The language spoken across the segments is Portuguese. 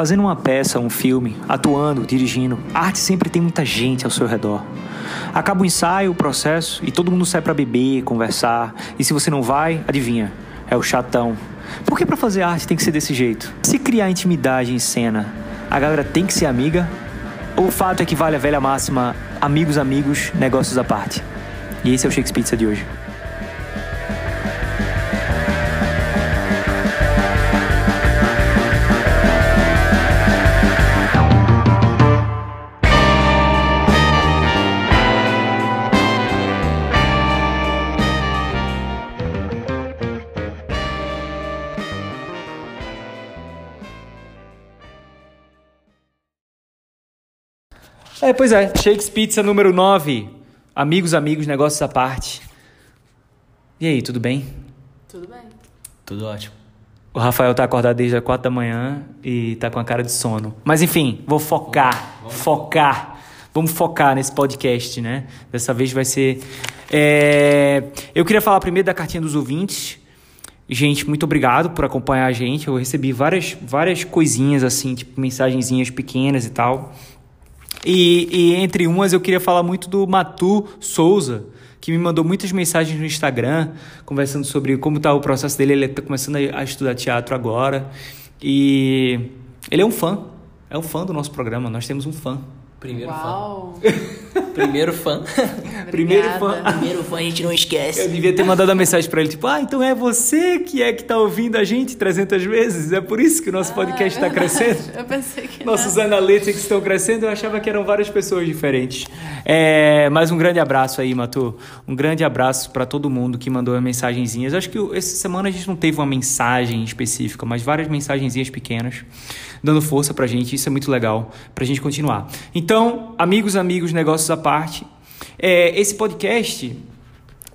Fazendo uma peça, um filme, atuando, dirigindo, arte sempre tem muita gente ao seu redor. Acaba o ensaio, o processo e todo mundo sai para beber, conversar. E se você não vai, adivinha, é o chatão. Por que para fazer arte tem que ser desse jeito? Se criar intimidade em cena, a galera tem que ser amiga? Ou o fato é que vale a velha máxima: amigos, amigos, negócios à parte? E esse é o Shakespeare de hoje. É, pois é, Shakes Pizza número 9. Amigos, amigos, negócios à parte. E aí, tudo bem? Tudo bem. Tudo ótimo. O Rafael tá acordado desde as 4 da manhã e tá com a cara de sono. Mas enfim, vou focar, vamos, vamos. focar. Vamos focar nesse podcast, né? Dessa vez vai ser. É... Eu queria falar primeiro da cartinha dos ouvintes. Gente, muito obrigado por acompanhar a gente. Eu recebi várias, várias coisinhas assim, tipo mensagenzinhas pequenas e tal. E, e, entre umas eu queria falar muito do Matu Souza, que me mandou muitas mensagens no Instagram, conversando sobre como está o processo dele. Ele está começando a estudar teatro agora. E ele é um fã, é um fã do nosso programa. Nós temos um fã. Primeiro Uau. fã. Primeiro fã. Primeiro fã. Primeiro fã a gente não esquece. Eu devia ter mandado a mensagem para ele, tipo, ah, então é você que é que tá ouvindo a gente 300 vezes? É por isso que o nosso ah, podcast está crescendo? Eu pensei que Nossos não. analytics estão crescendo, eu achava que eram várias pessoas diferentes. É, mas um grande abraço aí, Matu. Um grande abraço para todo mundo que mandou mensagenzinhas. Acho que essa semana a gente não teve uma mensagem específica, mas várias mensagenzinhas pequenas dando força pra gente. Isso é muito legal pra gente continuar. Então, amigos, amigos, negócios à parte, é, esse podcast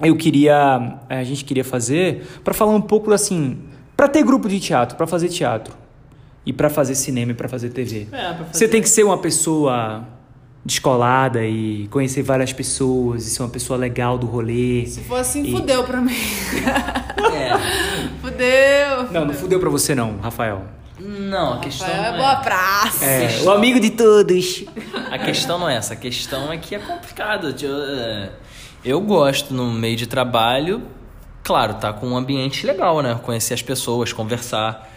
eu queria, a gente queria fazer para falar um pouco assim, para ter grupo de teatro, para fazer teatro e para fazer cinema e para fazer TV. É, fazer... Você tem que ser uma pessoa descolada e conhecer várias pessoas e ser uma pessoa legal do rolê. Se for assim, e... fudeu pra mim. É. fudeu. Não, não fudeu pra você não, Rafael. Não, a questão é, não é boa praça. É, o amigo de todos. A questão não é essa, a questão é que é complicado. Eu, eu gosto no meio de trabalho, claro, tá com um ambiente legal, né? Conhecer as pessoas, conversar.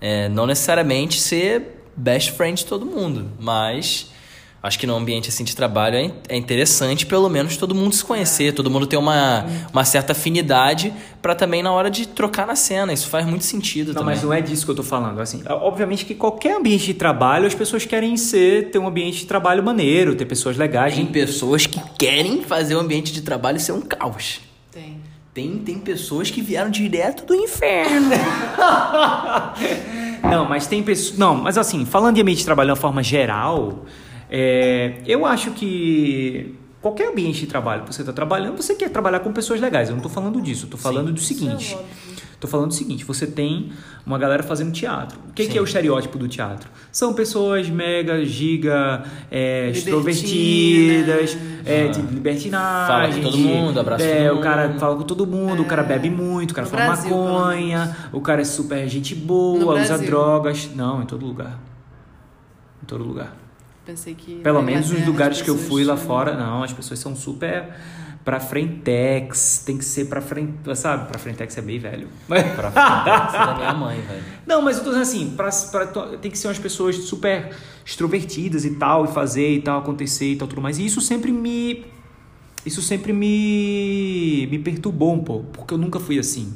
É, não necessariamente ser best friend de todo mundo, mas acho que no ambiente assim de trabalho é, é interessante pelo menos todo mundo se conhecer, todo mundo ter uma, uma certa afinidade para também na hora de trocar na cena. Isso faz muito sentido não, também. Mas não é disso que eu tô falando. Assim, obviamente que qualquer ambiente de trabalho as pessoas querem ser ter um ambiente de trabalho maneiro, ter pessoas legais. Tem pessoas que querem fazer o ambiente de trabalho ser um caos. Tem. Tem, tem pessoas que vieram direto do inferno. não, mas tem pessoas. Não, mas assim, falando de ambiente de trabalho de uma forma geral, é, eu acho que qualquer ambiente de trabalho que você está trabalhando, você quer trabalhar com pessoas legais. Eu não estou falando disso, estou falando Sim, do seguinte. Estou falando do seguinte, você tem uma galera fazendo teatro. O que, que é o estereótipo do teatro? São pessoas mega, giga, é, extrovertidas, é, de libertinagem. Fala com todo mundo, abraça é, O cara fala com todo mundo, o cara é. bebe muito, o cara no fuma Brasil, maconha, o cara é super gente boa, no usa Brasil. drogas. Não, em todo lugar. Em todo lugar. Pensei que. Pelo menos os lugares que eu fui lá fora, não, as pessoas são super pra frentex, tem que ser pra frente, sabe? Pra frentex é bem velho. Pra frentex é da minha mãe, velho. Não, mas eu tô dizendo assim, pra, pra, tem que ser umas pessoas super extrovertidas e tal, e fazer e tal, acontecer e tal, tudo mais. E isso sempre me... Isso sempre me, me perturbou um pouco, porque eu nunca fui assim.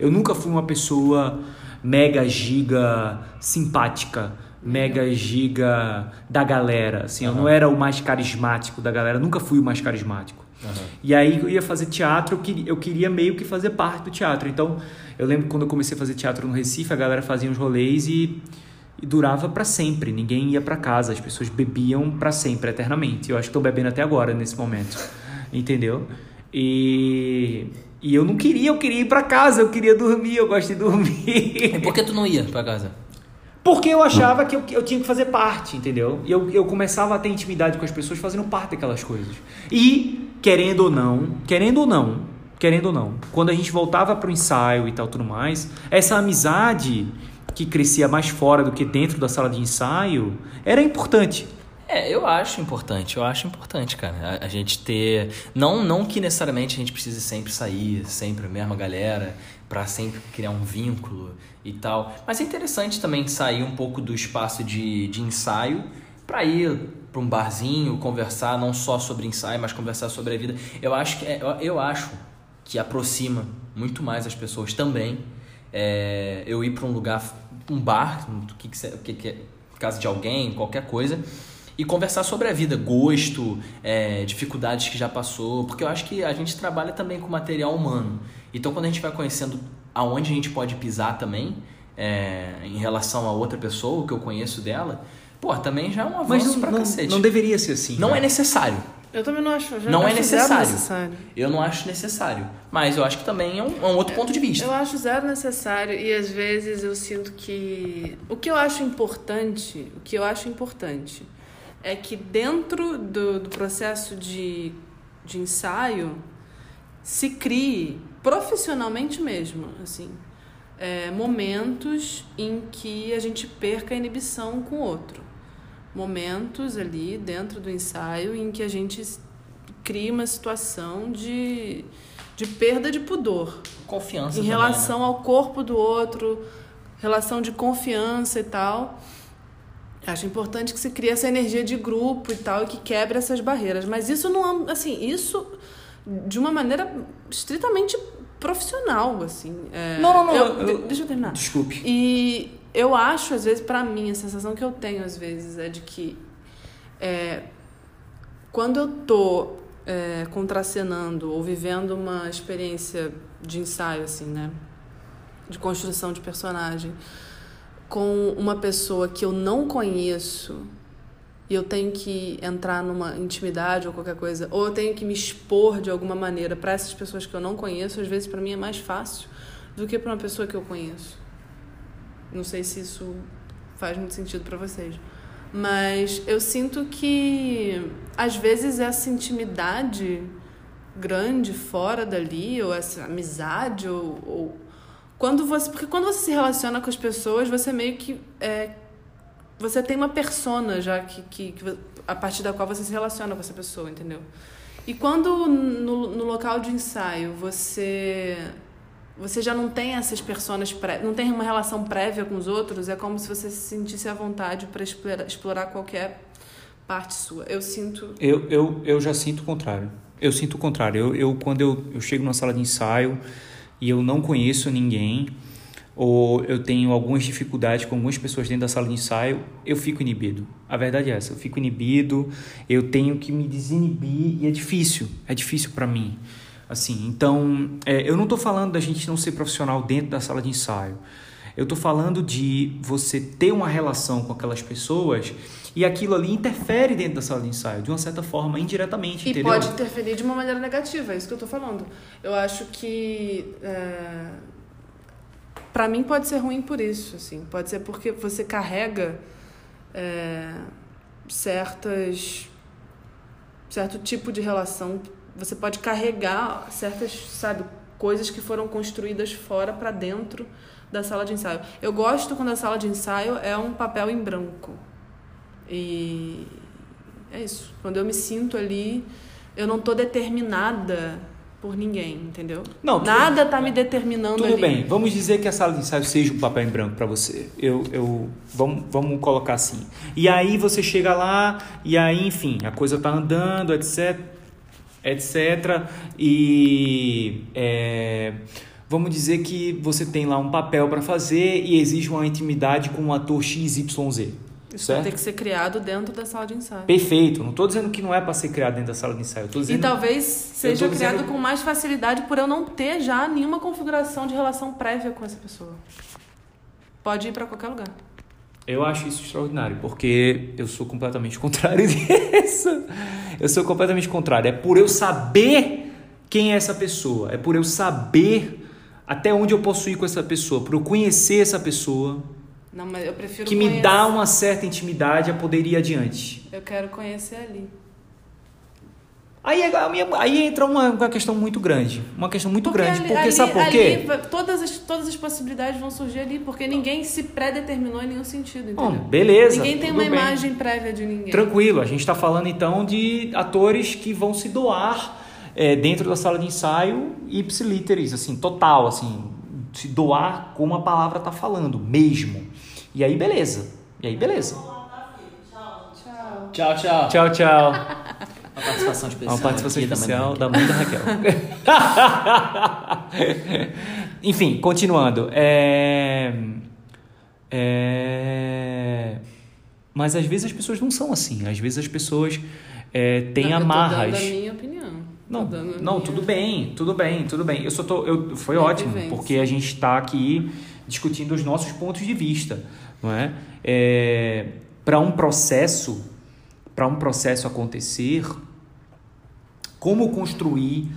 Eu nunca fui uma pessoa mega giga simpática mega giga da galera, assim, uhum. eu não era o mais carismático da galera, nunca fui o mais carismático. Uhum. E aí eu ia fazer teatro, eu queria, eu queria meio que fazer parte do teatro. Então, eu lembro quando eu comecei a fazer teatro no Recife, a galera fazia uns rolês e, e durava para sempre, ninguém ia para casa, as pessoas bebiam para sempre, eternamente. Eu acho que estou bebendo até agora nesse momento. Entendeu? E e eu não queria, eu queria ir para casa, eu queria dormir, eu gosto de dormir. E por que tu não ia para casa? Porque eu achava que eu, eu tinha que fazer parte, entendeu? E eu, eu começava a ter intimidade com as pessoas fazendo parte daquelas coisas. E, querendo ou não, querendo ou não, querendo ou não, quando a gente voltava pro ensaio e tal tudo mais, essa amizade que crescia mais fora do que dentro da sala de ensaio, era importante. É, eu acho importante, eu acho importante, cara, a, a, gente ter. Não, não que necessariamente a gente precise sempre sair, sempre a mesma galera, para sempre criar um vínculo e tal. Mas é interessante também sair um pouco do espaço de, de ensaio para ir para um barzinho, conversar não só sobre ensaio, mas conversar sobre a vida. Eu acho que, é, eu, eu acho que aproxima muito mais as pessoas também. É, eu ir para um lugar, um bar, o que, que, que, é, casa de alguém, qualquer coisa e conversar sobre a vida, gosto, é, dificuldades que já passou, porque eu acho que a gente trabalha também com material humano. Então, quando a gente vai conhecendo aonde a gente pode pisar também, é, em relação a outra pessoa, o que eu conheço dela, pô, também já é um avanço Mas não, pra não, cacete. Não deveria ser assim. Não né? é necessário. Eu também não acho. não é acho é necessário. necessário. Eu não acho necessário. Mas eu acho que também é um, é um outro ponto de vista. Eu acho zero necessário e às vezes eu sinto que. O que eu acho importante, o que eu acho importante é que dentro do, do processo de, de ensaio se crie profissionalmente mesmo, assim, é, momentos em que a gente perca a inibição com o outro. Momentos ali dentro do ensaio em que a gente cria uma situação de, de perda de pudor. Confiança. Em também, relação né? ao corpo do outro, relação de confiança e tal. Acho importante que se crie essa energia de grupo e tal, e que quebre essas barreiras. Mas isso não, assim, isso de uma maneira estritamente profissional, assim. É, não, não, não. Eu, eu, deixa eu terminar. Desculpe. E eu acho, às vezes, para mim, a sensação que eu tenho, às vezes, é de que é, quando eu tô é, contracenando ou vivendo uma experiência de ensaio, assim, né? De construção de personagem com uma pessoa que eu não conheço e eu tenho que entrar numa intimidade ou qualquer coisa, ou eu tenho que me expor de alguma maneira para essas pessoas que eu não conheço, às vezes para mim é mais fácil do que para uma pessoa que eu conheço. Não sei se isso faz muito sentido para vocês. Mas eu sinto que às vezes essa intimidade grande fora dali, ou essa amizade, ou, ou quando você, porque quando você se relaciona com as pessoas, você meio que é, você tem uma persona já que, que, que, a partir da qual você se relaciona com essa pessoa, entendeu? E quando no, no local de ensaio você você já não tem essas personas pré, não tem uma relação prévia com os outros, é como se você se sentisse à vontade para explorar, explorar qualquer parte sua. Eu sinto. Eu, eu, eu já sinto o contrário. Eu sinto o contrário. Eu, eu quando eu, eu chego na sala de ensaio e eu não conheço ninguém, ou eu tenho algumas dificuldades com algumas pessoas dentro da sala de ensaio, eu fico inibido. A verdade é essa, eu fico inibido, eu tenho que me desinibir e é difícil, é difícil para mim. Assim, então, é, eu não estou falando da gente não ser profissional dentro da sala de ensaio. Eu estou falando de você ter uma relação com aquelas pessoas e aquilo ali interfere dentro da sala de ensaio, de uma certa forma, indiretamente. E entendeu? pode interferir de uma maneira negativa, é isso que eu tô falando. Eu acho que. É... para mim pode ser ruim por isso, assim. Pode ser porque você carrega é... certas. certo tipo de relação. Você pode carregar certas, sabe, coisas que foram construídas fora para dentro da sala de ensaio. Eu gosto quando a sala de ensaio é um papel em branco. E é isso. Quando eu me sinto ali, eu não tô determinada por ninguém, entendeu? Não, Nada tá me determinando tudo ali. Tudo bem. Vamos dizer que a sala de ensaio seja um papel em branco para você. Eu, eu vamos, vamos colocar assim. E aí você chega lá e aí, enfim, a coisa tá andando, etc, etc. E é, vamos dizer que você tem lá um papel para fazer e exige uma intimidade com um ator XYZ. Isso certo? vai ter que ser criado dentro da sala de ensaio. Perfeito. Não estou dizendo que não é para ser criado dentro da sala de ensaio. Dizendo, e talvez seja criado dizendo... com mais facilidade por eu não ter já nenhuma configuração de relação prévia com essa pessoa. Pode ir para qualquer lugar. Eu acho isso extraordinário, porque eu sou completamente contrário disso. Eu sou completamente contrário. É por eu saber quem é essa pessoa, é por eu saber até onde eu posso ir com essa pessoa, por eu conhecer essa pessoa não, mas eu prefiro que conhecer. me dá uma certa intimidade a poder ir adiante. Eu quero conhecer ali. Aí, é minha- aí entra uma, uma questão muito grande. Uma questão muito grande. ali- porque ali- sabe por ali quê? vai- todas, as, todas as possibilidades vão surgir ali, porque ninguém se pré-determinou em nenhum sentido, Bom, entendeu? beleza. ninguém tem uma bem. imagem prévia de ninguém. Tranquilo, a gente está falando então de atores que vão se doar é, dentro da sala de ensaio ipsiliteris, assim, total, assim, se doar como a palavra está falando, mesmo. E aí, beleza. E aí, beleza. Tchau, tchau. Tchau, tchau. Uma participação especial. Uma participação especial Mãe da mãe da Raquel. Enfim, continuando. É... É... Mas às vezes as pessoas não são assim. Às vezes as pessoas é, têm Não, eu tô amarras. dando a minha opinião. Não, Tô dando a não, minha- tudo bem, tudo bem, tudo bem. Eu só tô, eu, foi Minha ótimo, vivência. porque a gente está aqui discutindo os nossos pontos de vista, não é? é para um processo, para um processo acontecer, como construir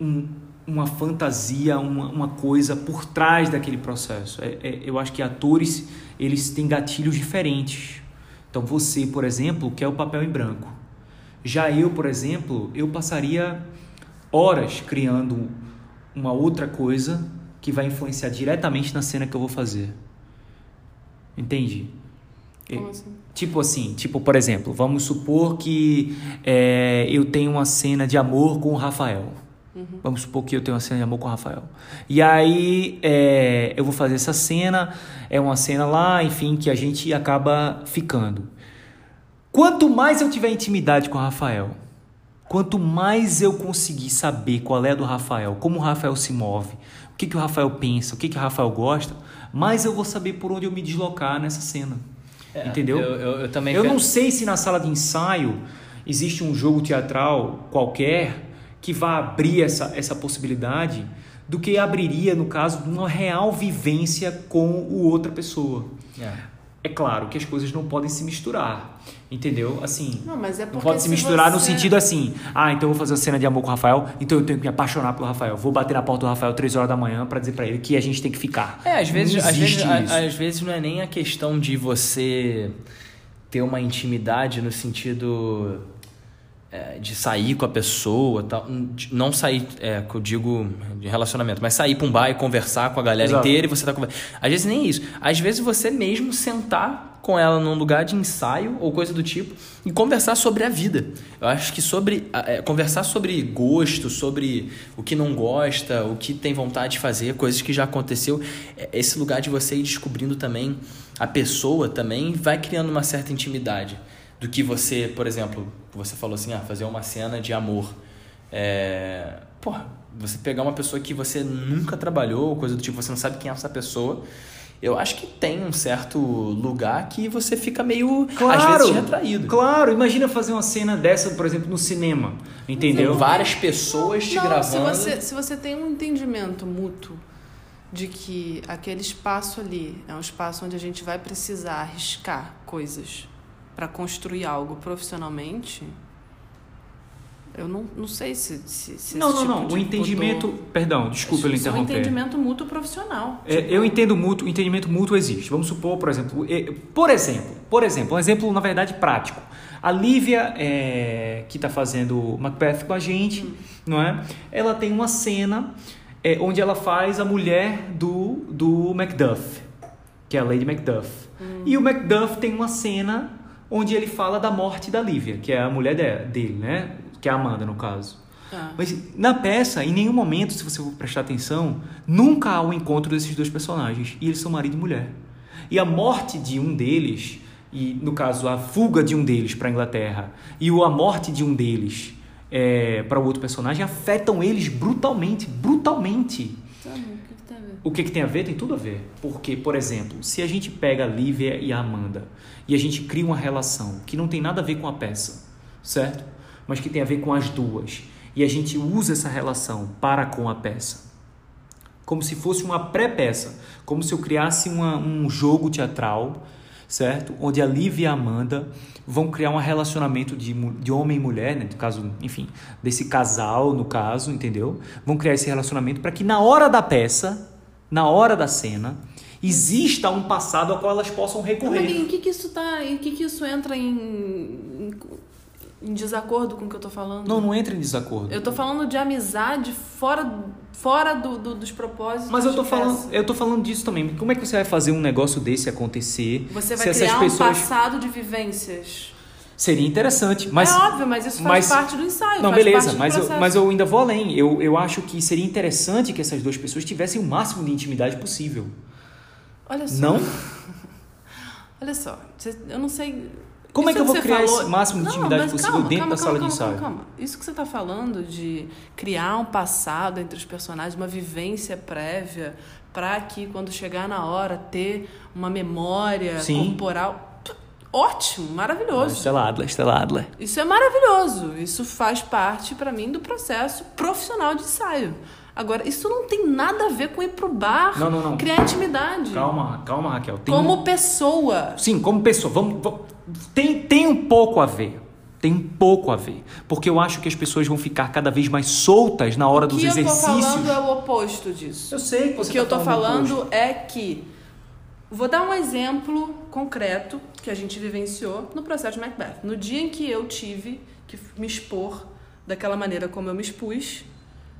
um- uma fantasia, uma, uma coisa por trás daquele processo. É- é- eu acho que atores eles têm gatilhos diferentes. Então você, por exemplo, quer o papel em branco. Já eu, por exemplo, eu passaria horas criando uma outra coisa que vai influenciar diretamente na cena que eu vou fazer. Entende? Como assim? Tipo assim, tipo, por exemplo, vamos supor que é, eu tenho uma cena de amor com o Rafael. Vamos supor que eu tenho uma cena de amor com o Rafael. E aí é, eu vou fazer essa cena, é uma cena lá, enfim, que a gente acaba ficando. Quanto mais eu tiver intimidade com o Rafael, quanto mais eu conseguir saber qual é do Rafael, como o Rafael se move, o que, que o Rafael pensa, o que, que o Rafael gosta, mais eu vou saber por onde eu me deslocar nessa cena. É, Entendeu? Eu, eu, eu também Eu quero- não sei se na sala de ensaio existe um jogo teatral qualquer que vá abrir essa, essa possibilidade do que abriria, no caso, de uma real vivência com o outra pessoa. É. É claro que as coisas não podem se misturar, entendeu? Assim, Não, mas é não pode se se misturar no você- sentido assim, ah, então eu vou fazer uma cena de amor com o Rafael, então eu tenho que me apaixonar pelo Rafael. Vou bater na porta do Rafael três horas da manhã pra dizer pra ele que a gente tem que ficar. É, às vezes, às vezes, a- às vezes não é nem a questão de você ter uma intimidade no sentido é, de sair com a pessoa, tal, não sair, é, que eu digo de relacionamento, mas sair pra um bar e conversar com a galera Exato. inteira e você tá conversando. Às vezes nem isso. Às vezes você mesmo sentar com ela num lugar de ensaio ou coisa do tipo e conversar sobre a vida. Eu acho que sobre é, conversar sobre gosto, sobre o que não gosta, o que tem vontade de fazer, coisas que já aconteceu, é, esse lugar de você ir descobrindo também a pessoa também vai criando uma certa intimidade do que você, por exemplo, você falou assim, ah, fazer uma cena de amor. É, porra, você pegar uma pessoa que você nunca trabalhou, coisa do tipo, você não sabe quem é essa pessoa. Eu acho que tem um certo lugar que você fica meio, às vezes, retraído. Claro, imagina fazer uma cena dessa, por exemplo, no cinema, entendeu? Várias pessoas te Não, gravando. Se você, se você tem um entendimento mútuo de que aquele espaço ali é um espaço onde a gente vai precisar arriscar coisas para construir algo profissionalmente, eu não, não sei se, se, se Não, não, tipo não. O entendimento. Perdão, desculpa eu lhe Isso é um interromper. entendimento mútuo profissional. É, eu entendo mútuo, o entendimento mútuo existe. Vamos supor, por exemplo, por exemplo, por exemplo, um exemplo na verdade prático. A Lívia, é, que está fazendo Macbeth com a gente, não é? Ela tem uma cena é, onde ela faz a mulher do, do Macduff, que é a Lady Macduff. E o Macduff tem uma cena onde ele fala da morte da Lívia, que é a mulher de- dele, né? Que é a Amanda, no caso. Ah. Mas na peça, em nenhum momento, se você for prestar atenção, nunca há o encontro desses dois personagens. E eles são marido e mulher. E a morte de um deles, e no caso a fuga de um deles para a Inglaterra, e a morte de um deles é, para o outro personagem, afetam eles brutalmente. Brutalmente. Tá, o que, que tem a ver? Tem tudo a ver. Porque, por exemplo, se a gente pega a Lívia e a Amanda e a gente cria uma relação que não tem nada a ver com a peça, certo? Mas que tem a ver com as duas, e a gente usa essa relação para com a peça, como se fosse uma pré-peça, como se eu criasse uma- um jogo teatral, certo? Onde a Lívia e a Amanda vão criar um relacionamento de, de homem e mulher, né? No caso, enfim, desse casal, no caso, entendeu? Vão criar esse relacionamento para que na hora da peça, na hora da cena, exista um passado ao qual elas possam Mas recorrer. em que, que isso tá. Em que, que isso entra em, em, desacordo com o que eu tô falando? Não, não entra em desacordo. Eu tô falando de amizade fora, fora do, do- dos propósitos. Mas eu tô falando, eu tô falando disso também. Como é que você vai fazer um negócio desse acontecer? Você vai se essas criar um pessoas passado de vivências. Seria interessante, mas é óbvio, mas isso faz mas- parte do ensaio. Não, beleza, mas eu, mas eu ainda vou além. Eu, eu acho que seria interessante que essas duas pessoas tivessem o máximo de intimidade possível. Olha só. Não? Olha só. Eu não sei. Como é Isso que eu vou criar falou- esse máximo de Não, intimidade mas possível calma, dentro calma, da sala calma, de calma, ensaio? Calma, Isso que você está falando de criar um passado entre os personagens, uma vivência prévia, para que quando chegar na hora ter uma memória Sim. corporal. Ótimo, maravilhoso. Estela Adler, Estela Adler. Isso é maravilhoso. Isso faz parte, para mim, do processo profissional de ensaio. Agora, isso não tem nada a ver com ir pro bar, Não, não, não. criar intimidade. Calma, calma, Raquel. Tem Como pessoa. Sim, como pessoa. Vamos, vamos- tem, tem um pouco a ver. Tem um pouco a ver. Porque eu acho que as pessoas vão ficar cada vez mais soltas na hora O dos que eu tô exercícios. falando é o oposto disso. Eu sei que O você que eu tá tô falando falando é que. Vou dar um exemplo concreto que a gente vivenciou no processo de Macbeth. No dia em que eu tive que me expor daquela maneira como eu me expus,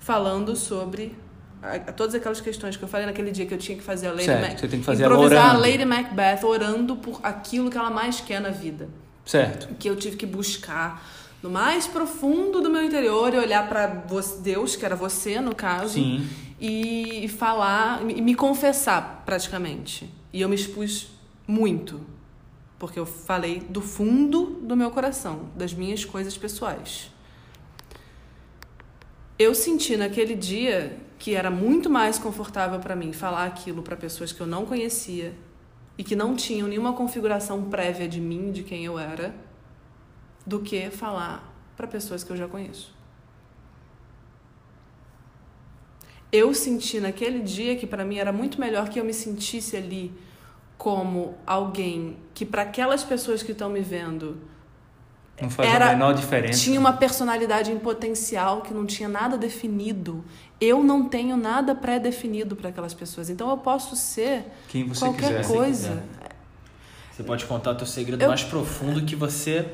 falando sobre a- a todas aquelas questões que eu falei naquele dia que eu tinha que fazer a Lady Certo, Mac- você tem que fazer improvisar a. Lady Macbeth orando por aquilo que ela mais quer na vida Certo. que eu tive que buscar no mais profundo do meu interior e olhar para Deus, que era você no caso, Sim. e falar, e me confessar praticamente. E eu me expus muito, porque eu falei do fundo do meu coração, das minhas coisas pessoais. Eu senti naquele dia que era muito mais confortável para mim falar aquilo para pessoas que eu não conhecia e que não tinham nenhuma configuração prévia de mim, de quem eu era, do que falar para pessoas que eu já conheço. Eu senti naquele dia que para mim era muito melhor que eu me sentisse ali como alguém que para aquelas pessoas que estão me vendo Não faz Era- a menor diferença. tinha uma personalidade em potencial que não tinha nada definido. Eu não tenho nada pré-definido para aquelas pessoas. Então eu posso ser Quem você qualquer quiser. coisa. Você pode contar o teu segredo Eu- mais profundo que você.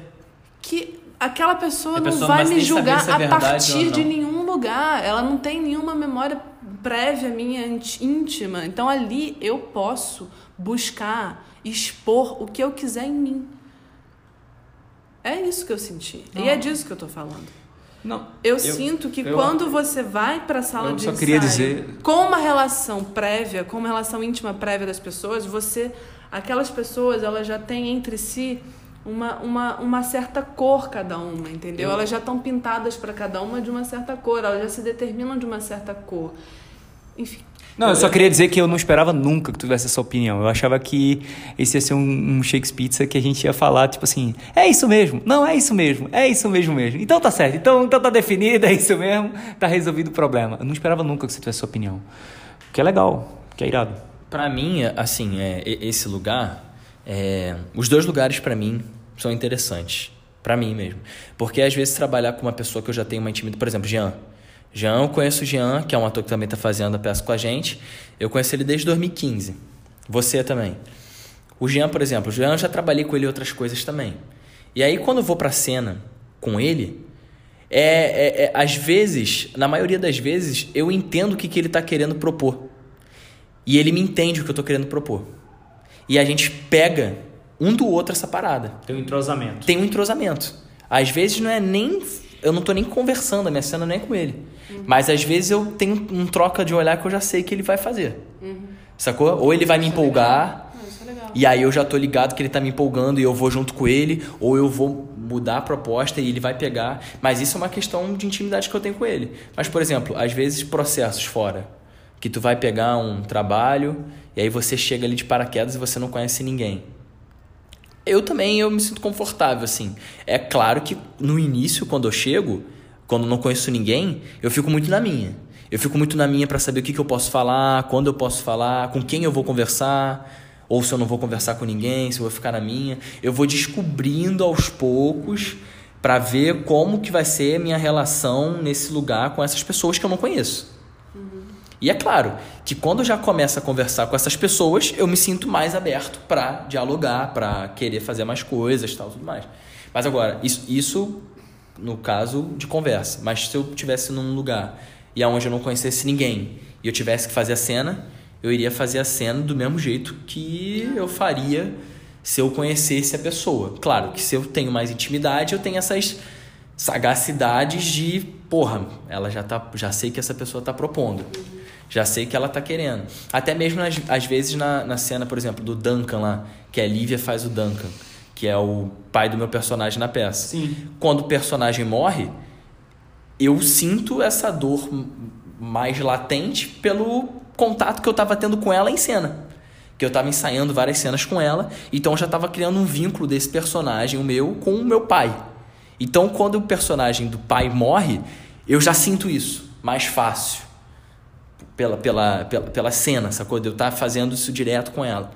que aquela pessoa pessoa não vai me julgar é a partir de nenhum lugar. Ela não tem nenhuma memória prévia minha íntima. Então ali eu posso buscar expor o que eu quiser em mim. É isso que eu senti. E Não. é disso que eu tô falando. Não. Eu, sinto que eu- quando você vai para a sala eu de só ensaio queria dizer- com uma relação prévia, com uma relação íntima prévia das pessoas, você aquelas pessoas, elas já têm entre si uma, uma, uma certa cor cada uma, entendeu? Eu- Elas já estão pintadas para cada uma de uma certa cor, elas já se determinam de uma certa cor. Enfim, Não, eu só queria dizer que eu não esperava nunca que tu tivesse essa opinião. Eu achava que esse ia ser um, um Shakespeare que a gente ia falar, tipo assim, é isso mesmo, não, é isso mesmo, é isso mesmo mesmo. Então tá certo, então, então tá definido, é isso mesmo, tá resolvido o problema. Eu não esperava nunca que você tivesse essa opinião. Que é legal, que é irado. Pra mim, assim, é, esse lugar, é, os dois lugares pra mim são interessantes. Pra mim mesmo. Porque às vezes trabalhar com uma pessoa que eu já tenho uma intimidade, por exemplo, Jean. Jean, eu conheço o Jean, que é um ator que também tá fazendo a peça com a gente. Eu conheço ele desde 2015. Você também. O Jean, por exemplo, o Jean eu já trabalhei com ele outras coisas também. E aí quando eu vou pra cena com ele, é, é- é- às vezes, na maioria das vezes, eu entendo o que, que ele tá querendo propor. E ele me entende o que eu tô querendo propor. E a gente pega um do outro essa parada. Tem um entrosamento. Tem um entrosamento. Às vezes não é nem. Eu não tô nem conversando, a minha cena não é com ele. Mas às vezes eu tenho um troca de olhar que eu já sei que ele vai fazer. Sacou? Ou ele vai me empolgar. Não, isso é legal. E aí eu já tô ligado que ele tá me empolgando e eu vou junto com ele, ou eu vou mudar a proposta e ele vai pegar. Mas isso é uma questão de intimidade que eu tenho com ele. Mas, por exemplo, às vezes processos fora, que tu vai pegar um trabalho e aí você chega ali de paraquedas e você não conhece ninguém. Eu também eu me sinto confortável assim. É claro que no início quando eu chego, quando não conheço ninguém, eu fico muito na minha. Eu fico muito na minha para saber o que, que eu posso falar, quando eu posso falar, com quem eu vou conversar, ou se eu não vou conversar com ninguém, se eu vou ficar na minha. Eu vou descobrindo aos poucos para ver como que vai ser a minha relação nesse lugar com essas pessoas que eu não conheço. E é claro que quando já começo a conversar com essas pessoas, eu me sinto mais aberto para dialogar, para querer fazer mais coisas, tal, tudo mais. Mas agora, isso, isso no caso de conversa. Mas se eu tivesse num lugar e aonde eu não conhecesse ninguém e eu tivesse que fazer a cena, eu iria fazer a cena do mesmo jeito que eu faria se eu conhecesse a pessoa. Claro que se eu tenho mais intimidade, eu tenho essas sagacidades de, porra, ela já tá, já sei que essa pessoa tá propondo. Já sei que ela tá querendo. Até mesmo às, às vezes na, na cena, por exemplo, do Duncan lá, que a Lívia faz o Duncan, que é o pai do meu personagem na peça. Sim. Quando o personagem morre, eu sinto essa dor mais latente pelo contato que eu tava tendo com ela em cena. Que eu tava ensaiando várias cenas com ela, então eu já tava criando um vínculo desse personagem, o meu, com o meu pai. Então, quando o personagem do pai morre, eu já sinto isso mais fácil. Pela, pela, pela, pela cena, sacou? De eu estar fazendo isso direto com ela.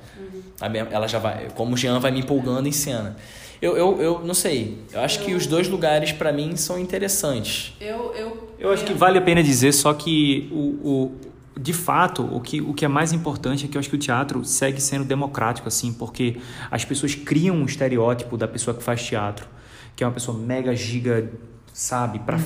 A minha- Ela já vai. Como o Jean vai me empolgando em cena. Eu, eu, eu não sei. Eu acho que os dois lugares, pra mim, são interessantes. Eu, eu, Eu acho que vale a pena dizer só que o, o de fato o que, o que é mais importante é que eu acho que o teatro segue sendo democrático assim, porque as pessoas criam um estereótipo da pessoa que faz teatro, que é uma pessoa mega giga sabe, pra,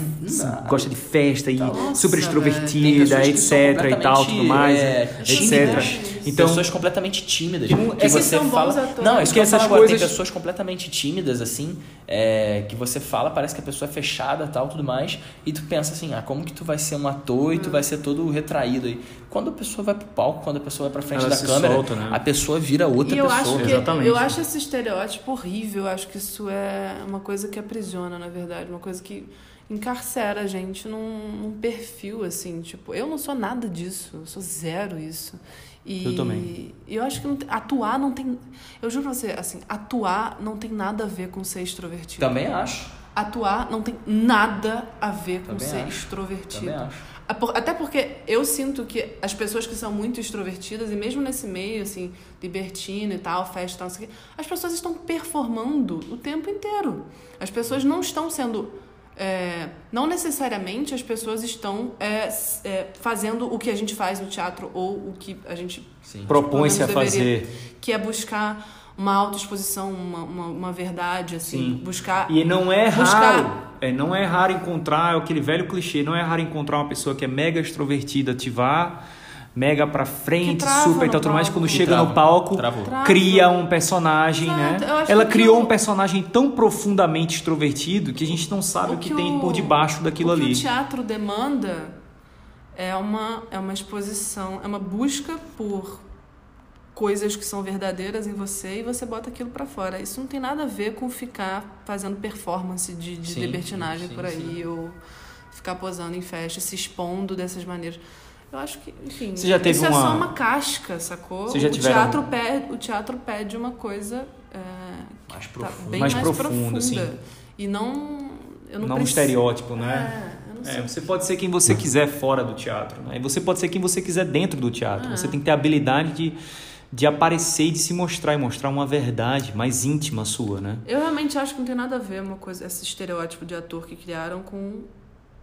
gosta de festa e Nossa, super. Tem extrovertida, que são etc e tal, tudo mais, é, etc. tímidas. Então, pessoas completamente tímidas. Tipo, que essas você são bons fala. atores. Não, é que essas falo agora. Tem coisas- pessoas completamente tímidas, assim, é, que você fala, parece que a pessoa é fechada tal, tudo mais. E tu pensa assim, ah, como que tu vai ser um ator e tu vai ser todo retraído aí. Quando a pessoa vai pro palco, quando a pessoa vai pra frente Ela da câmera, solta, né? a pessoa vira outra E eu pessoa. acho que Exatamente. eu acho esse estereótipo horrível. Eu acho que isso é uma coisa que aprisiona, na verdade, uma coisa que encarcera a gente num, num perfil assim, tipo, eu não sou nada disso, eu sou zero isso. E Eu também. e eu acho que não tem- atuar não tem, eu juro pra você, assim, atuar não tem nada a ver com ser extrovertido. Também acho. Atuar não tem nada a ver com Também ser acho. extrovertido. Também acho. Até porque eu sinto que as pessoas que são muito extrovertidas, e mesmo nesse meio, assim, libertino e tal, festa e tal, não sei o quê, as pessoas estão performando o tempo inteiro. As pessoas não estão sendo. é, não necessariamente as pessoas estão é, é, fazendo o que a gente faz no teatro ou o que a gente Sim. propõe-se a fazer. que é buscar uma autoexposição, uma, uma, uma verdade, assim, Sim. buscar E não é Buscar- raro, é, não é raro encontrar, é aquele velho clichê, não é raro encontrar uma pessoa que é mega extrovertida, ativar, mega pra frente, super e tal, tudo mais, quando Que chega trava. no palco, Travou. Cria um personagem, Exato. né? Eu acho Ela que criou o- um personagem tão profundamente extrovertido que a gente não sabe o que, tem por debaixo daquilo o que ali. o teatro demanda é uma, é uma exposição, é uma busca por coisas que são verdadeiras em você e você bota aquilo pra fora. Isso não tem nada a ver com ficar fazendo performance de, de Sim, libertinagem sim, por aí ou ficar posando em festa, se expondo dessas maneiras. Eu acho que, enfim, Você já teve isso é uma- só uma casca, sacou? Você já o, tiveram- teatro pede, o teatro pede uma coisa é, Mais tá profundo. bem Mais mais, profundo, profunda. assim. E não. Eu não, Não um preciso- estereótipo, né? É, É, você pode ser quem você quiser fora do teatro, né? E você pode ser quem você quiser dentro do teatro. Ah. Você tem que ter a habilidade de, de aparecer e de se mostrar e mostrar uma verdade mais íntima sua, né? Eu realmente acho que não tem nada a ver uma coisa, esse estereótipo de ator que criaram com,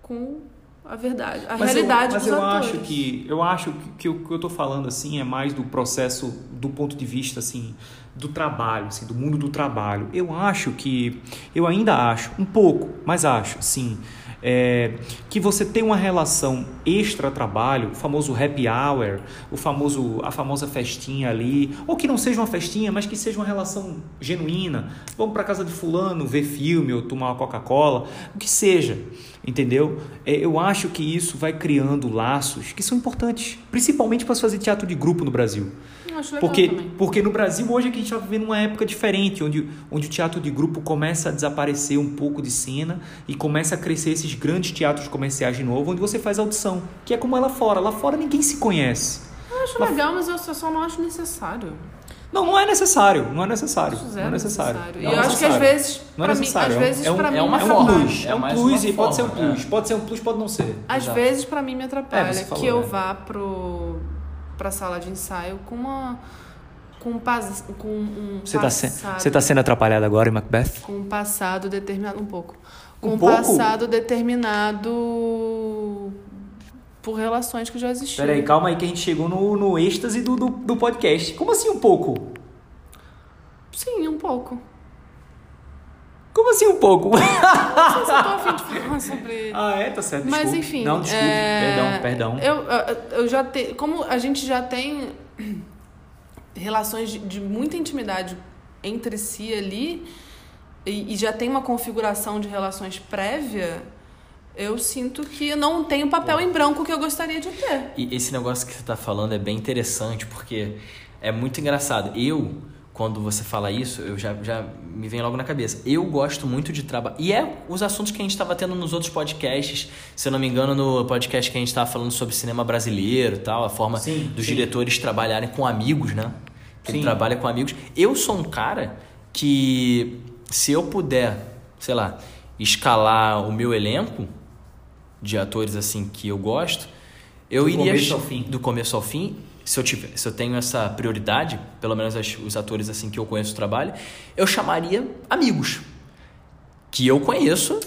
com a verdade, a Mas realidade eu, mas dos eu atores. acho que eu acho que, que o que eu tô falando assim é mais do processo do ponto de vista assim do trabalho, assim, do mundo do trabalho. Eu acho que eu ainda acho um pouco, mas acho, sim, é, que você tem uma relação extra-trabalho, o famoso happy hour, o famoso, a famosa festinha ali, ou que não seja uma festinha, mas que seja uma relação genuína. Vamos para casa de fulano ver filme ou tomar uma Coca-Cola, o que seja, entendeu? É, eu acho que isso vai criando laços que são importantes, principalmente para se fazer teatro de grupo no Brasil. Eu acho Porque, também. porque no Brasil hoje é que a gente está vivendo uma época diferente, onde, onde o teatro de grupo começa a desaparecer um pouco de cena e começa a crescer esses grandes teatros comerciais de novo, onde você faz audição, que é como é lá fora. Lá fora ninguém se conhece. Eu acho legal, mas eu só não acho necessário. Não, não é necessário, não é necessário. Não zero é necessário. necessário. E é eu acho que às necessário. vezes, Não é pra mim, necessário, às é um- vezes é um- pra é mim uma É um plus, É é um plus e pode ser um plus. é. Pode ser um plus, pode não ser. Às Exato. vezes pra mim me atrapalha É, falou, que eu vá pro pra sala de ensaio com uma com um, pas, com um Você está passado, você tá sendo atrapalhado agora em Macbeth? com um passado determinado um pouco. Com Um um pouco? passado determinado por relações que já existiam. Peraí, calma aí que a gente chegou no, no êxtase do, do, do podcast. Como assim um pouco? Sim, um pouco. Como assim um pouco. Não sei se eu tô afim de falar sobre. ah, é? Tá certo. Mas desculpe. enfim. Não, desculpe. é, Perdão, perdão. Eu, eu, eu já tenho. Como a gente já tem relações de, de muita intimidade entre si ali e, e já tem uma configuração de relações prévia, eu sinto que não tem o papel em branco que eu gostaria de ter. E esse negócio que você tá falando é bem interessante, porque é muito engraçado. Eu, quando você fala isso, eu já, já me vem logo na cabeça. Eu gosto muito de trabalhar. E é os assuntos que a gente estava tendo nos outros podcasts. Se eu não me engano, no podcast que a gente estava falando sobre cinema brasileiro e tal, a forma Sim, dos sim. diretores trabalharem com amigos, né? Que ele trabalha com amigos. Eu sou um cara que, se eu puder, sei lá, escalar o meu elenco de atores assim que eu gosto, eu Do iria começo ao fim. do começo ao fim. Se eu tiver, se eu tenho essa prioridade, pelo menos as- os atores assim que eu conheço o trabalho, eu chamaria amigos que eu conheço.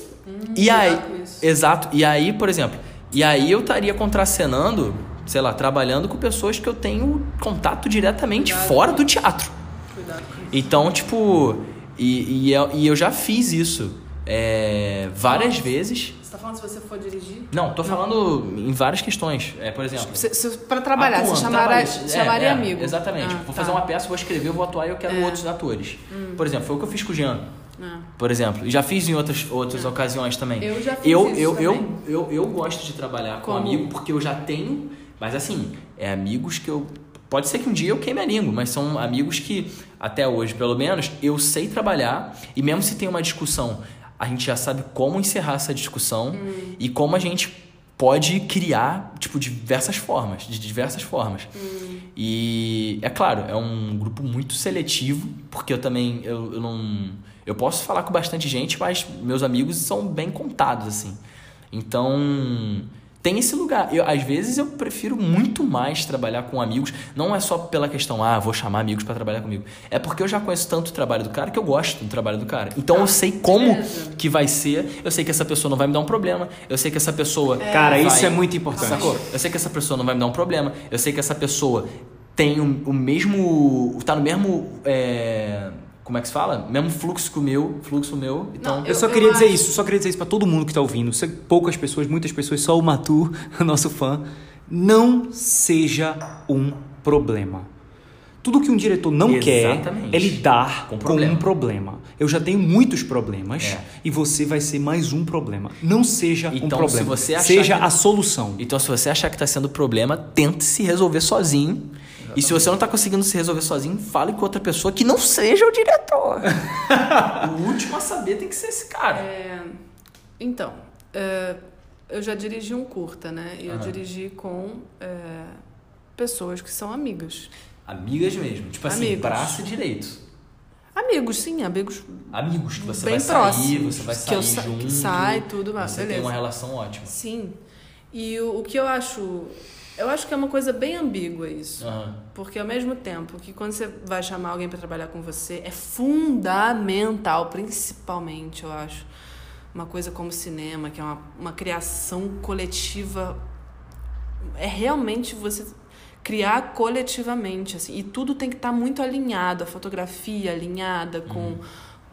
e aí, cuidado com isso. exato. E aí, por exemplo, e aí eu estaria contracenando, sei lá, trabalhando com pessoas que eu tenho contato diretamente Cuidado. fora do teatro. Cuidado com isso. Então, tipo, e, e, eu, e eu já fiz isso é, várias vezes. Você tá falando se você for dirigir? Não, tô falando em várias questões. É, por exemplo. Se, se, pra trabalhar, atuando, você chamaria, trabalho- chamaria é, é, amigo. Exatamente. Ah, vou tá. fazer uma peça, vou escrever, vou atuar e eu quero É. outros atores. Por exemplo, foi o que eu fiz com o Jean, Ah. por exemplo. Já fiz em outras, outras ocasiões também. Eu já fiz eu, eu, eu, também. eu, eu gosto de trabalhar com Como? amigo porque eu já tenho, mas assim, é amigos que eu. Pode ser que um dia eu queime a língua, mas são amigos que, até hoje, pelo menos, eu sei trabalhar e mesmo se tem uma discussão, a gente já sabe como encerrar essa discussão Hum. e como a gente pode criar, tipo, diversas formas, de diversas formas. Hum. E é claro, é um grupo muito seletivo, porque eu também eu, eu não eu posso falar com bastante gente, mas meus amigos são bem contados assim. Então, tem esse lugar. Eu, às vezes eu prefiro muito mais trabalhar com amigos, não é só pela questão, ah, vou chamar amigos para trabalhar comigo. É porque eu já conheço tanto o trabalho do cara que eu gosto do trabalho do cara. Então eu sei como beleza. que vai ser, eu sei que essa pessoa não vai me dar um problema, eu sei que essa pessoa Cara, vai- isso é muito importante. Sacou? Eu sei que essa pessoa não vai me dar um problema. Eu sei que essa pessoa tem o, o mesmo. tá no mesmo. é, como é que se fala? Mesmo fluxo que o meu. Fluxo meu. Então. Não, Eu, só Eu- queria eu dizer acho- isso, só queria dizer isso pra todo mundo que tá ouvindo. Poucas pessoas, muitas pessoas, só o Matu, nosso fã. Não seja um problema. Tudo que um diretor não quer Exatamente. é lidar Com com, problema. um problema. Eu já tenho muitos problemas É. e você vai ser mais um problema. Não seja um Então, problema. se você achar seja que- a solução. Então, se você achar que tá sendo problema, tente se resolver sozinho. E se você não tá conseguindo se resolver sozinho, fale com outra pessoa que não seja o diretor. o último a saber tem que ser esse cara. É, então, é, eu já dirigi um curta, né? E eu dirigi com é, pessoas que são amigas. Amigas mesmo. Tipo assim, Amigos. braço direito. Amigos, sim, amigos Amigos, que você bem vai sair, próximos. você vai que sair eu sa- junto. que sai, tudo, ah, Você beleza. tem uma relação ótima. Sim. E o, o que eu acho. Eu acho que é uma coisa bem ambígua isso. Aham. Porque ao mesmo tempo que quando você vai chamar alguém para trabalhar com você, é fundamental, principalmente, eu acho, uma coisa como cinema, que é uma, uma criação coletiva. É realmente você criar coletivamente, assim, e tudo tem que estar muito alinhado, a fotografia alinhada com,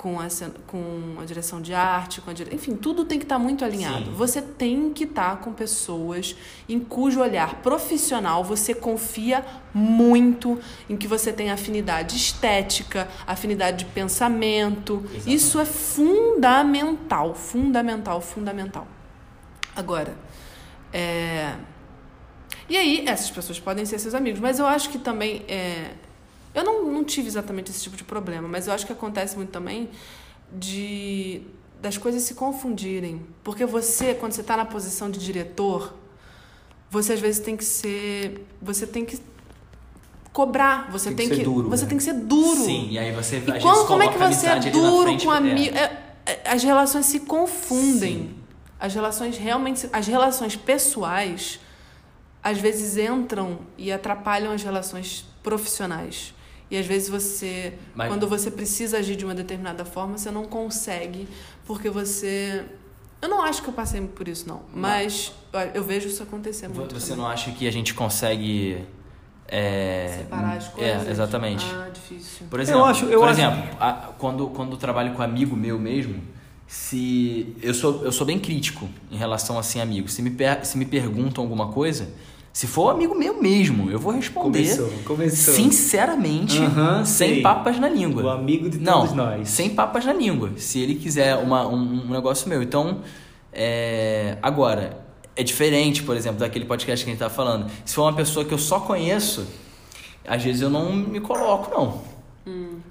com, a, com a direção de arte, com a dire... enfim, tudo tem que estar muito alinhado. Sim. Você tem que estar com pessoas em cujo olhar profissional você confia muito, em que você tem afinidade estética, afinidade de pensamento. Exatamente. Isso é fundamental, fundamental, fundamental. Agora, é... E aí, essas pessoas podem ser seus amigos, mas eu acho que também. É... Eu não, não tive exatamente esse tipo de problema, mas eu acho que acontece muito também de das coisas se confundirem. Porque você, quando você está na posição de diretor, você às vezes tem que ser. Você tem que cobrar, você Tem tem, que ser que. duro, você né? tem que ser duro. Sim, e aí você E quando, como é que você é duro frente, com é. amigo? as relações se confundem. Sim. As relações realmente. As relações pessoais às vezes entram e atrapalham as relações profissionais. E às vezes você, Mas- quando você precisa agir de uma determinada forma, você não consegue, porque você. Eu não acho que eu passei por isso, não. Mas eu vejo isso acontecer muito. Você também. não acha que a gente consegue. É, Separar as coisas? É, exatamente. Ah, difícil. Por exemplo, acho- eu por acho- exemplo a- quando, quando eu trabalho com amigo meu mesmo, se eu sou eu sou bem crítico em relação assim a amigos. Se me per, se me perguntam alguma coisa, se for amigo meu mesmo, eu vou responder Começou, começou. sinceramente, Aham, sem sei. papas na língua. O amigo de Não, todos nós. sem papas na língua. Se ele quiser uma, um, um negócio meu. Então, é, agora, é diferente, por exemplo, daquele podcast que a gente tá falando. Se for uma pessoa que eu só conheço, às vezes eu não me coloco, não.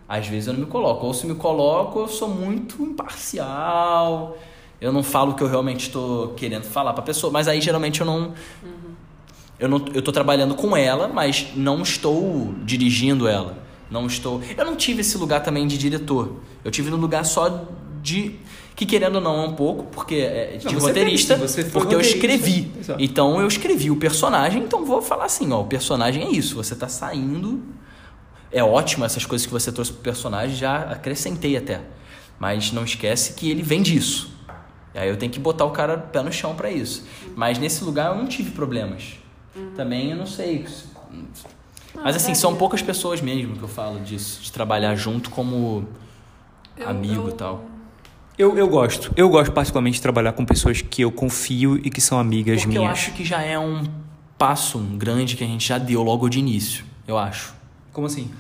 Às vezes eu não me coloco. Ou se me coloco, eu sou muito imparcial. Eu não falo o que eu realmente estou querendo falar pra pessoa. Mas aí geralmente eu não. Eu, não, eu tô trabalhando com ela, mas não estou dirigindo ela. Não estou. Eu não tive esse lugar também de diretor. Eu tive no lugar só de. Que querendo ou não é um pouco, porque é de Não, roteirista, fez, porque eu roteirista. escrevi. Exato. Então eu escrevi o personagem, então vou falar assim, ó, o personagem é isso, você tá saindo. É ótimo essas coisas que você trouxe pro personagem, já acrescentei até. Mas não esquece que ele vem disso. E aí eu tenho que botar o cara pé no chão pra isso. Mas nesse lugar eu não tive problemas. Também eu não sei. Mas assim, são poucas pessoas mesmo que eu falo disso, de trabalhar junto como Eu- amigo eu- e tal. Eu, eu gosto. Eu gosto particularmente de trabalhar com pessoas que eu confio e que são amigas Porque eu minhas. acho que já é um passo um grande que a gente já deu logo de início, eu acho. Como assim?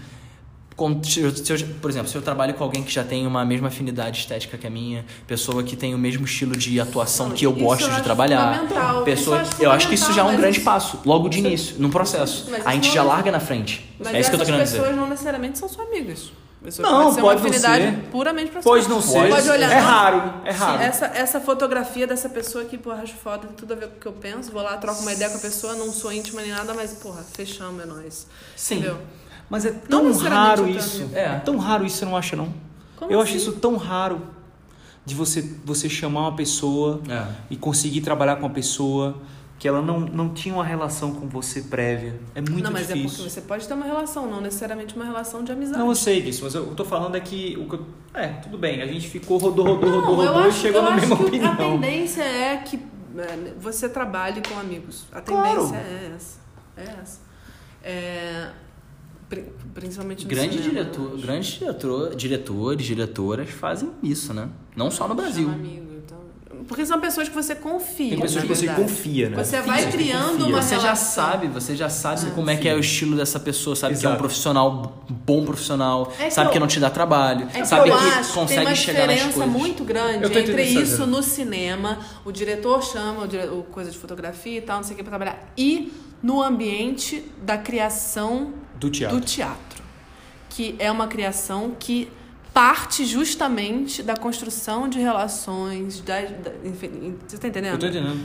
Por exemplo, se eu trabalho com alguém que já tem uma mesma afinidade estética que a minha, pessoa que tem o mesmo estilo de atuação que eu isso gosto eu de trabalhar, pessoa, Isso eu acho eu acho que isso já é um grande mas passo, logo de isso- início, num processo. mas A isso gente não- já larga na frente. Mas é isso que eu tô querendo pessoas dizer. não necessariamente são suas amigas. Pessoas Não, pode ser pode uma não afinidade ser. puramente pra Pode não ser. Pode olhar. É não, raro, é raro. Essa, essa fotografia dessa pessoa aqui, porra, acho foda, tem tudo a ver com o que eu penso. Vou lá, troco uma ideia com a pessoa, não sou íntima nem nada, mas, porra, fechamos, é nóis. Sim. Entendeu? Mas é tão raro eu isso. É. É tão raro isso, você não acha, não? Como eu assim? acho isso tão raro de você, você chamar uma pessoa É. e conseguir trabalhar com uma pessoa que ela não, não tinha uma relação com você prévia. É muito não, mas é difícil. porque você pode ter uma relação, não necessariamente uma relação de amizade. Não, eu sei disso, mas eu tô falando é que. O que eu- é, tudo bem, a gente ficou, rodou, rodou, rodou, Não, eu rodou e chegou eu na acho mesma que opinião. a tendência é que é, você trabalhe com amigos. A Claro. tendência é essa. É essa. É, principalmente no Grande cinema, diretor, acho. grandes diretor, diretores, diretoras fazem isso, né? Não só no Brasil. Amigo, então. Porque são pessoas que você confia. Tem pessoas que você confia, né? Você vai criando confia. uma Você já relação. sabe, você já sabe Ah, como é que é o estilo dessa pessoa, sabe que é um Exato. profissional, bom profissional, É que sabe que, eu- não te dá trabalho, É que sabe eu que acho que tem consegue uma chegar nas diferença coisas. muito grande Eu tô entre entendendo o que você tá isso no cinema, o diretor chama o, dire- o coisa de fotografia e tal, não sei o que pra trabalhar, e no ambiente da criação Do teatro. do teatro, que é uma criação que parte justamente da construção de relações, da, da- enfim, você tá entendendo? Eu tô entendendo.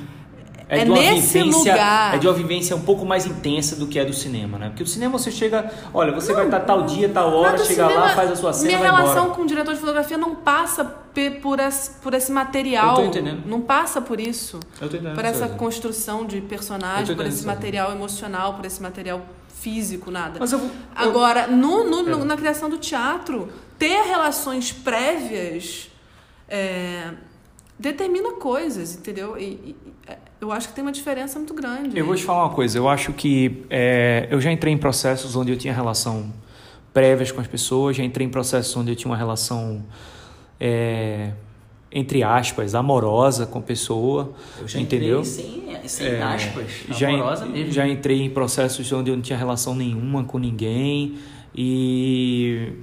É de uma nesse vivência, lugar. É de uma vivência um pouco mais intensa do que é do cinema, né? Porque o cinema você chega, olha, você vai estar tal dia, tal hora, chega lá, cinema, faz a sua cena Minha relação embora. com o diretor de fotografia não passa por esse, por esse material. Eu tô entendendo. Não passa por isso. Eu tô entendendo. Por essa construção de personagem, por esse material emocional, por esse material físico, nada. Mas eu vou. eu- Agora, no, no- no- É. na criação do teatro, ter relações prévias é, determina coisas, entendeu? E, e- é, eu acho que tem uma diferença muito grande. Eu vou te falar uma coisa, eu acho que é, eu já entrei em processos onde eu tinha relação prévias com as pessoas, já entrei em processos onde eu tinha uma relação, é, entre aspas, amorosa com a pessoa, Eu já entendeu? entrei sem, sem É, aspas, já, en- amorosa mesmo. já entrei em processos onde eu não tinha relação nenhuma com ninguém e,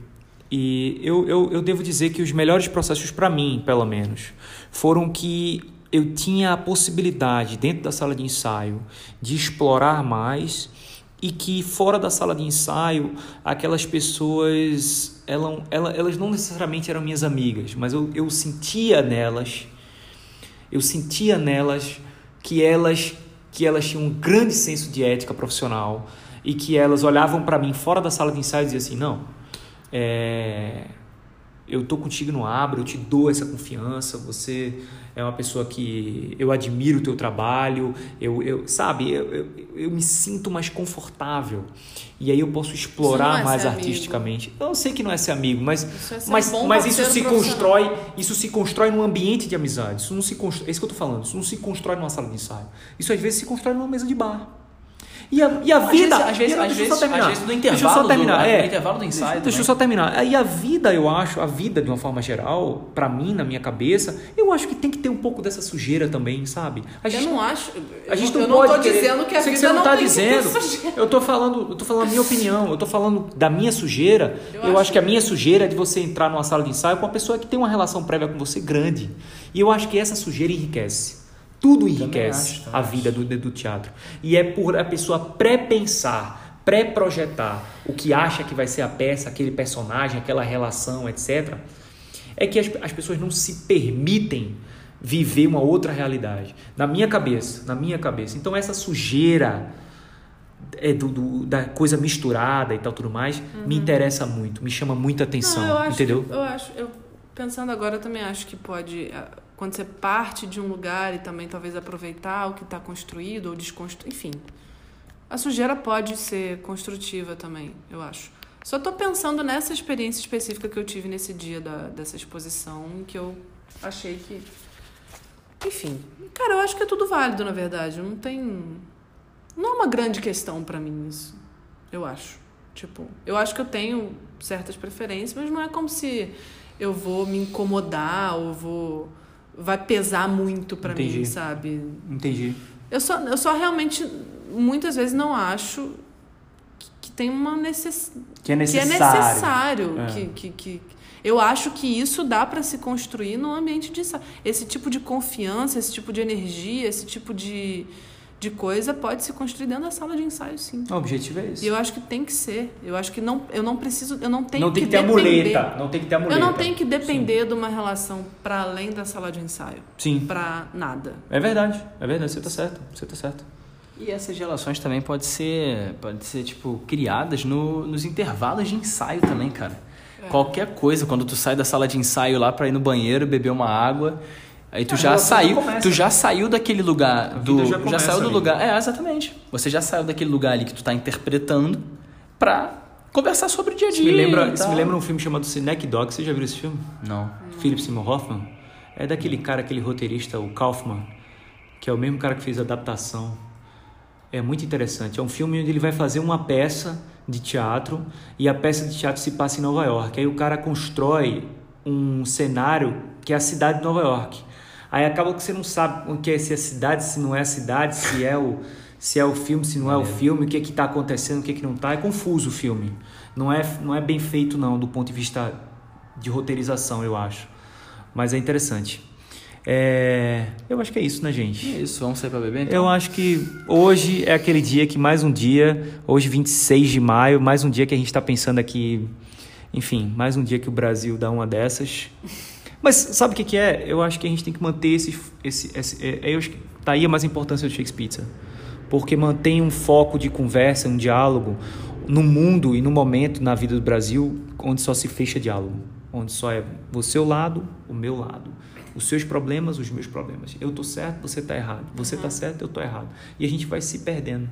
e eu, eu, eu devo dizer que os melhores processos para mim, pelo menos, foram que eu tinha a possibilidade dentro da sala de ensaio de explorar mais e que fora da sala de ensaio aquelas pessoas elas, elas, não necessariamente eram minhas amigas, mas eu, eu sentia nelas eu sentia nelas que elas que elas tinham um grande senso de ética profissional e que elas olhavam para mim fora da sala de ensaio e diziam assim não é, eu tô contigo no abro eu te dou essa confiança você é uma pessoa que eu admiro o teu trabalho eu, eu sabe eu, eu, eu me sinto mais confortável e aí eu posso explorar é mais ser amigo. artisticamente eu sei que não é ser amigo mas Isso é ser mas, bom mas isso se constrói isso se constrói num ambiente de amizade. Isso não se constrói, é isso que eu tô falando. Isso não se constrói numa sala de ensaio. Isso às vezes se constrói numa mesa de bar. E a, e a vida. Às vezes, às vezes, deixa eu só às vezes no Deixa eu intervalo, só do, terminar. é. no intervalo do ensaio. Deixa eu também. só terminar. E a vida, eu acho, a vida de uma forma geral, pra mim, na minha cabeça, eu acho que tem que ter um pouco dessa sujeira também, sabe? A Eu não acho. a gente eu não, não tô querer- dizendo que a vida você não, tá que ter dizendo. sujeira. Eu tô falando, eu tô falando a minha opinião, eu tô falando da minha sujeira. Eu, Eu acho, acho que a minha sujeira é de você entrar numa sala de ensaio com uma pessoa que tem uma relação prévia com você grande. E eu acho que essa sujeira enriquece. Tudo enriquece a vida do, do teatro. E é por a pessoa pré-pensar, pré-projetar o que acha que vai ser a peça, aquele personagem, aquela relação, etc. É que as, as pessoas não se permitem viver uma outra realidade. Na minha cabeça, na minha cabeça. Então essa sujeira é do, do- da coisa misturada e tal tudo mais me interessa muito, me chama muita atenção, Uhum. Não, eu acho entendeu? que- eu acho, eu pensando agora, eu também acho que pode, quando você parte de um lugar e também talvez aproveitar o que está construído ou desconstruído, enfim. A sujeira pode ser construtiva também, eu acho. Só tô pensando nessa experiência específica que eu tive nesse dia da, dessa exposição, que eu achei que. Enfim. Cara, eu acho que é tudo válido, na verdade. Não tem. Não é uma grande questão pra mim isso. Eu acho. Tipo, eu acho que eu tenho certas preferências, mas não é como se eu vou me incomodar ou vou. Vai pesar muito pra mim, sabe? Entendi. Eu só, eu só realmente, muitas vezes, não acho que, que tem uma necessidade. Que é Que é necessário. necessário. É. Que, que, que, eu acho que isso dá para se construir num ambiente de. Esse tipo de confiança, esse tipo de energia, esse tipo de, de coisa pode se construir dentro da sala de ensaio, sim. O objetivo é esse. E eu acho que tem que ser. Eu acho que não, eu não preciso, eu não tenho não tem que, que ter a depender. muleta, não tem que ter a muleta. Eu não tenho que depender de uma relação para além da sala de ensaio, Sim. para nada. É verdade, é verdade, você tá certo, você tá certo. E essas relações também podem ser, pode ser tipo, criadas no, nos intervalos de ensaio também, cara. É. Qualquer coisa, quando tu sai da sala de ensaio lá pra ir no banheiro, beber uma água, aí tu A já saiu, tu já saiu daquele lugar do, já já, saiu do ali. lugar, é, exatamente. Você já saiu daquele lugar ali que tu tá interpretando pra conversar sobre o dia a Isso dia. me lembra, isso me lembra um filme chamado Snack Dog, você já viu esse filme? Não. Philip Seymour Hoffman. É daquele cara, aquele roteirista, o Kaufman, que é o mesmo cara que fez a adaptação. É muito interessante. É um filme onde ele vai fazer uma peça de teatro e a peça de teatro se passa em Nova York. Aí o cara constrói um cenário que é a cidade de Nova York. Aí acaba que você não sabe o que é se é cidade, se não é a cidade, se é o se é o filme, se não é o filme, o que é que está acontecendo, o que é que não está. É confuso o filme. Não é não é bem feito não do ponto de vista de roteirização, eu acho. Mas é interessante. É, eu acho que é isso, né, gente? É isso, vamos sair pra beber então? Eu acho que hoje é aquele dia que mais um dia, hoje 26 de maio, mais um dia que a gente está pensando aqui, enfim, mais um dia que o Brasil dá uma dessas. Mas sabe o que, que é? Eu acho que a gente tem que manter esse. esse, esse é, eu acho que tá aí a mais importância do Shakespeare. Porque mantém um foco de conversa, um diálogo no mundo e no momento na vida do Brasil onde só se fecha diálogo. Onde só é o seu lado, o meu lado. Os seus problemas, os meus problemas. Eu tô certo, você tá errado. Você tá certo, eu tô errado. E a gente vai se perdendo.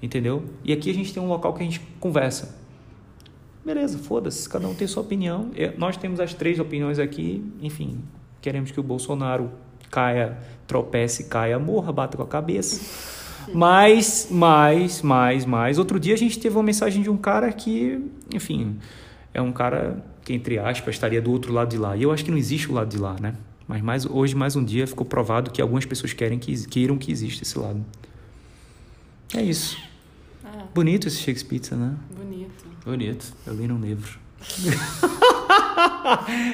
Entendeu? E aqui a gente tem um local que a gente conversa. Beleza, foda-se, cada um tem sua opinião. Eu- nós temos as três opiniões aqui, enfim, queremos que o Bolsonaro caia, tropece, caia, morra, bata com a cabeça. Mas, mais, mais, mais. Outro dia a gente teve uma mensagem de um cara que, enfim, é um cara que, entre aspas, estaria do outro lado de lá. E eu acho que não existe o lado de lá, né? Mas mais, hoje, mais um dia, ficou provado que algumas pessoas querem que, queiram que exista esse lado. É isso. É, Bonito esse Shakespeare, né? bonito. Bonito. Eu li num livro.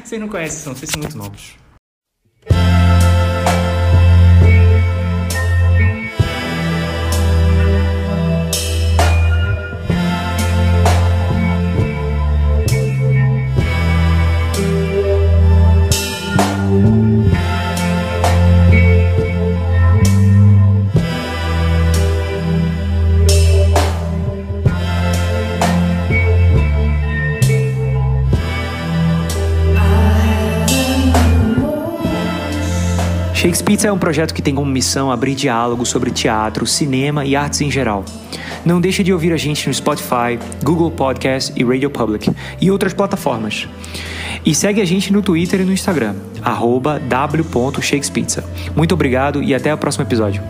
Vocês não conhecem, não. Vocês são muito novos. Shakespeare é um projeto que tem como missão abrir diálogo sobre teatro, cinema e artes em geral. Não deixe de ouvir a gente no Spotify, Google Podcast e Radio Public e outras plataformas. E segue a gente no Twitter e no Instagram, w.shakespizza. Muito obrigado e até o próximo episódio.